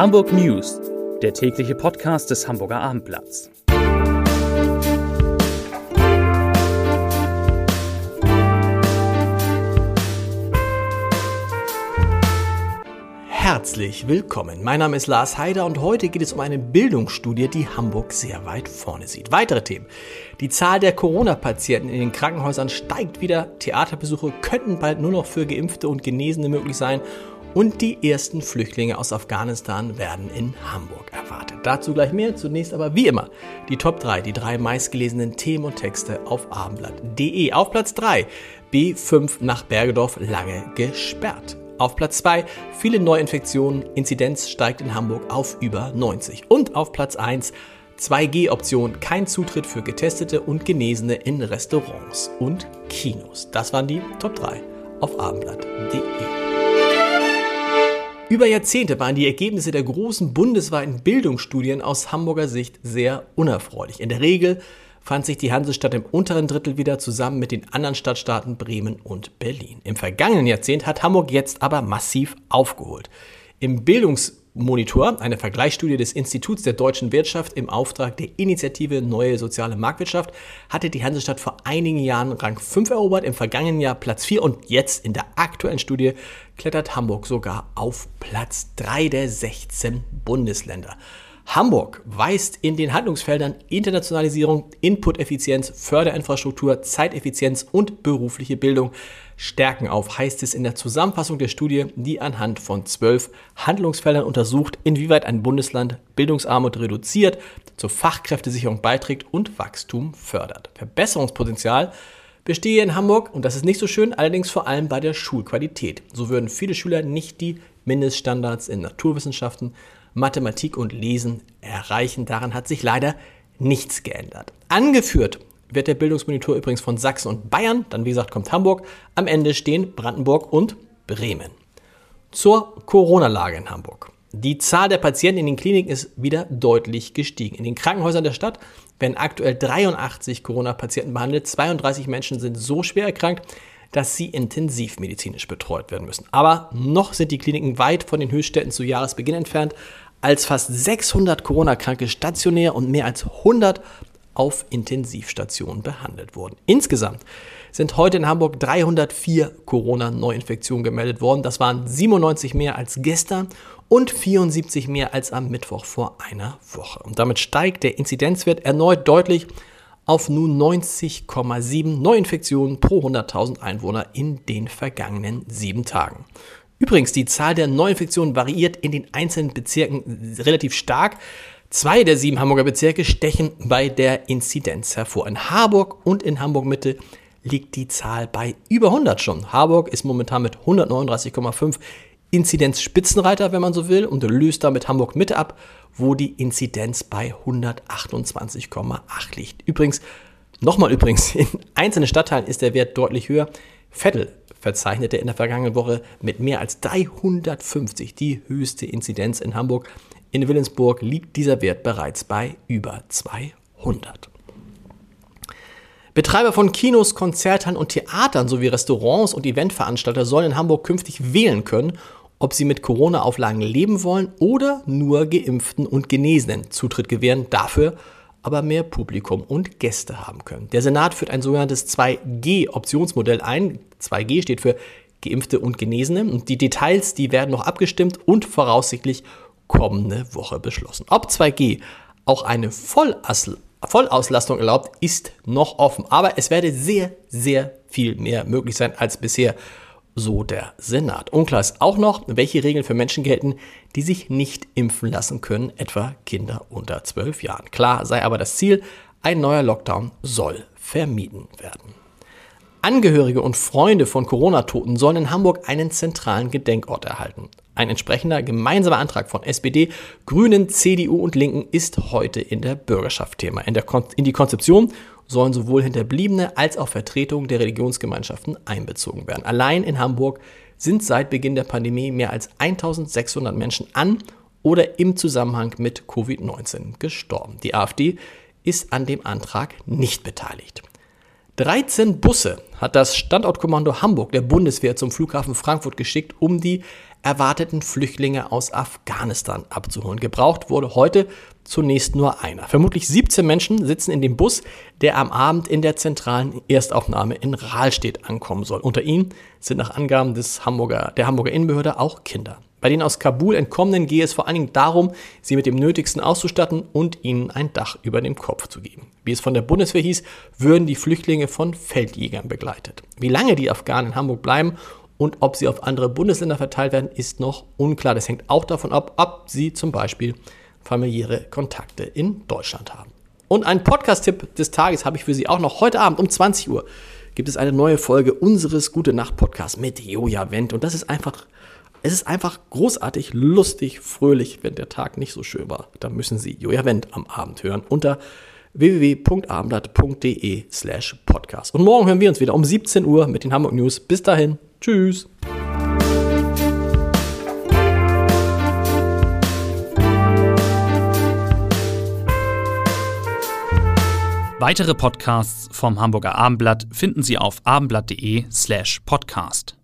Hamburg News, der tägliche Podcast des Hamburger Abendblatts. Herzlich willkommen. Mein Name ist Lars Heider und heute geht es um eine Bildungsstudie, die Hamburg sehr weit vorne sieht. Weitere Themen. Die Zahl der Corona-Patienten in den Krankenhäusern steigt wieder. Theaterbesuche könnten bald nur noch für Geimpfte und Genesene möglich sein. Und die ersten Flüchtlinge aus Afghanistan werden in Hamburg erwartet. Dazu gleich mehr. Zunächst aber wie immer die Top 3, die drei meistgelesenen Themen und Texte auf abendblatt.de. Auf Platz 3 B5 nach Bergedorf lange gesperrt. Auf Platz 2 viele Neuinfektionen, Inzidenz steigt in Hamburg auf über 90. Und auf Platz 1 2G-Option, kein Zutritt für Getestete und Genesene in Restaurants und Kinos. Das waren die Top 3 auf abendblatt.de. Über Jahrzehnte waren die Ergebnisse der großen bundesweiten Bildungsstudien aus Hamburger Sicht sehr unerfreulich. In der Regel fand sich die Hansestadt im unteren Drittel wieder zusammen mit den anderen Stadtstaaten Bremen und Berlin. Im vergangenen Jahrzehnt hat Hamburg jetzt aber massiv aufgeholt. Im Bildungsmonitor, eine Vergleichsstudie des Instituts der deutschen Wirtschaft im Auftrag der Initiative Neue Soziale Marktwirtschaft, hatte die Hansestadt vor einigen Jahren Rang 5 erobert, im vergangenen Jahr Platz 4 und jetzt in der aktuellen Studie klettert Hamburg sogar auf Platz 3 der 16 Bundesländer. Hamburg weist in den Handlungsfeldern Internationalisierung, Inputeffizienz, Förderinfrastruktur, Zeiteffizienz und berufliche Bildung Stärken auf, heißt es in der Zusammenfassung der Studie, die anhand von zwölf Handlungsfeldern untersucht, inwieweit ein Bundesland Bildungsarmut reduziert, zur Fachkräftesicherung beiträgt und Wachstum fördert. Verbesserungspotenzial bestehe in Hamburg, und das ist nicht so schön, allerdings vor allem bei der Schulqualität. So würden viele Schüler nicht die Mindeststandards in Naturwissenschaften, Mathematik und Lesen erreichen. Daran hat sich leider nichts geändert. Angeführt wird der Bildungsmonitor übrigens von Sachsen und Bayern. Dann, wie gesagt, kommt Hamburg. Am Ende stehen Brandenburg und Bremen. Zur Corona-Lage in Hamburg. Die Zahl der Patienten in den Kliniken ist wieder deutlich gestiegen. In den Krankenhäusern der Stadt werden aktuell 83 Corona-Patienten behandelt. 32 Menschen sind so schwer erkrankt, dass sie intensivmedizinisch betreut werden müssen. Aber noch sind die Kliniken weit von den Höchstständen zu Jahresbeginn entfernt, als fast 600 Corona-Kranke stationär und mehr als 100 auf Intensivstationen behandelt wurden. Insgesamt sind heute in Hamburg 304 Corona-Neuinfektionen gemeldet worden. Das waren 97 mehr als gestern und 74 mehr als am Mittwoch vor einer Woche. Und damit steigt der Inzidenzwert erneut deutlich auf nun 90,7 Neuinfektionen pro 100.000 Einwohner in den vergangenen sieben Tagen. Übrigens, die Zahl der Neuinfektionen variiert in den einzelnen Bezirken relativ stark. Zwei der sieben Hamburger Bezirke stechen bei der Inzidenz hervor. In Harburg und in Hamburg Mitte liegt die Zahl bei über 100 schon. Harburg ist momentan mit 139,5 Inzidenz Spitzenreiter, wenn man so will, und löst damit Hamburg Mitte ab wo die Inzidenz bei 128,8 liegt. Übrigens, nochmal übrigens, in einzelnen Stadtteilen ist der Wert deutlich höher. Vettel verzeichnete in der vergangenen Woche mit mehr als 350 die höchste Inzidenz in Hamburg. In Willensburg liegt dieser Wert bereits bei über 200. Betreiber von Kinos, Konzerthallen und Theatern sowie Restaurants und Eventveranstalter sollen in Hamburg künftig wählen können, ob sie mit Corona-Auflagen leben wollen oder nur Geimpften und Genesenen Zutritt gewähren, dafür aber mehr Publikum und Gäste haben können. Der Senat führt ein sogenanntes 2G-Optionsmodell ein. 2G steht für Geimpfte und Genesene und die Details, die werden noch abgestimmt und voraussichtlich kommende Woche beschlossen. Ob 2G auch eine Vollauslastung erlaubt, ist noch offen, aber es werde sehr, sehr viel mehr möglich sein als bisher so der Senat. Unklar ist auch noch, welche Regeln für Menschen gelten, die sich nicht impfen lassen können, etwa Kinder unter 12 Jahren. Klar sei aber das Ziel, ein neuer Lockdown soll vermieden werden. Angehörige und Freunde von Corona-Toten sollen in Hamburg einen zentralen Gedenkort erhalten. Ein entsprechender gemeinsamer Antrag von SPD, Grünen, CDU und Linken ist heute in der Bürgerschaft Thema. In, der Kon in die Konzeption sollen sowohl Hinterbliebene als auch Vertretungen der Religionsgemeinschaften einbezogen werden. Allein in Hamburg sind seit Beginn der Pandemie mehr als 1600 Menschen an oder im Zusammenhang mit Covid-19 gestorben. Die AfD ist an dem Antrag nicht beteiligt. 13 Busse hat das Standortkommando Hamburg der Bundeswehr zum Flughafen Frankfurt geschickt, um die erwarteten Flüchtlinge aus Afghanistan abzuholen. Gebraucht wurde heute zunächst nur einer. Vermutlich 17 Menschen sitzen in dem Bus, der am Abend in der zentralen Erstaufnahme in Rahlstedt ankommen soll. Unter ihnen sind nach Angaben des Hamburger, der Hamburger Innenbehörde auch Kinder. Bei den aus Kabul entkommenen gehe es vor allen Dingen darum, sie mit dem Nötigsten auszustatten und ihnen ein Dach über dem Kopf zu geben. Wie es von der Bundeswehr hieß, würden die Flüchtlinge von Feldjägern begleitet. Wie lange die Afghanen in Hamburg bleiben und ob sie auf andere Bundesländer verteilt werden, ist noch unklar. Das hängt auch davon ab, ob sie zum Beispiel familiäre Kontakte in Deutschland haben. Und einen Podcast-Tipp des Tages habe ich für Sie auch noch. Heute Abend um 20 Uhr gibt es eine neue Folge unseres Gute Nacht Podcasts mit Joja Wendt. Und das ist einfach, es ist einfach großartig, lustig, fröhlich. Wenn der Tag nicht so schön war, dann müssen Sie Joja Wendt am Abend hören unter www.abendblatt.de slash podcast. Und morgen hören wir uns wieder um 17 Uhr mit den Hamburg News. Bis dahin, tschüss. Weitere Podcasts vom Hamburger Abendblatt finden Sie auf abendblatt.de slash podcast.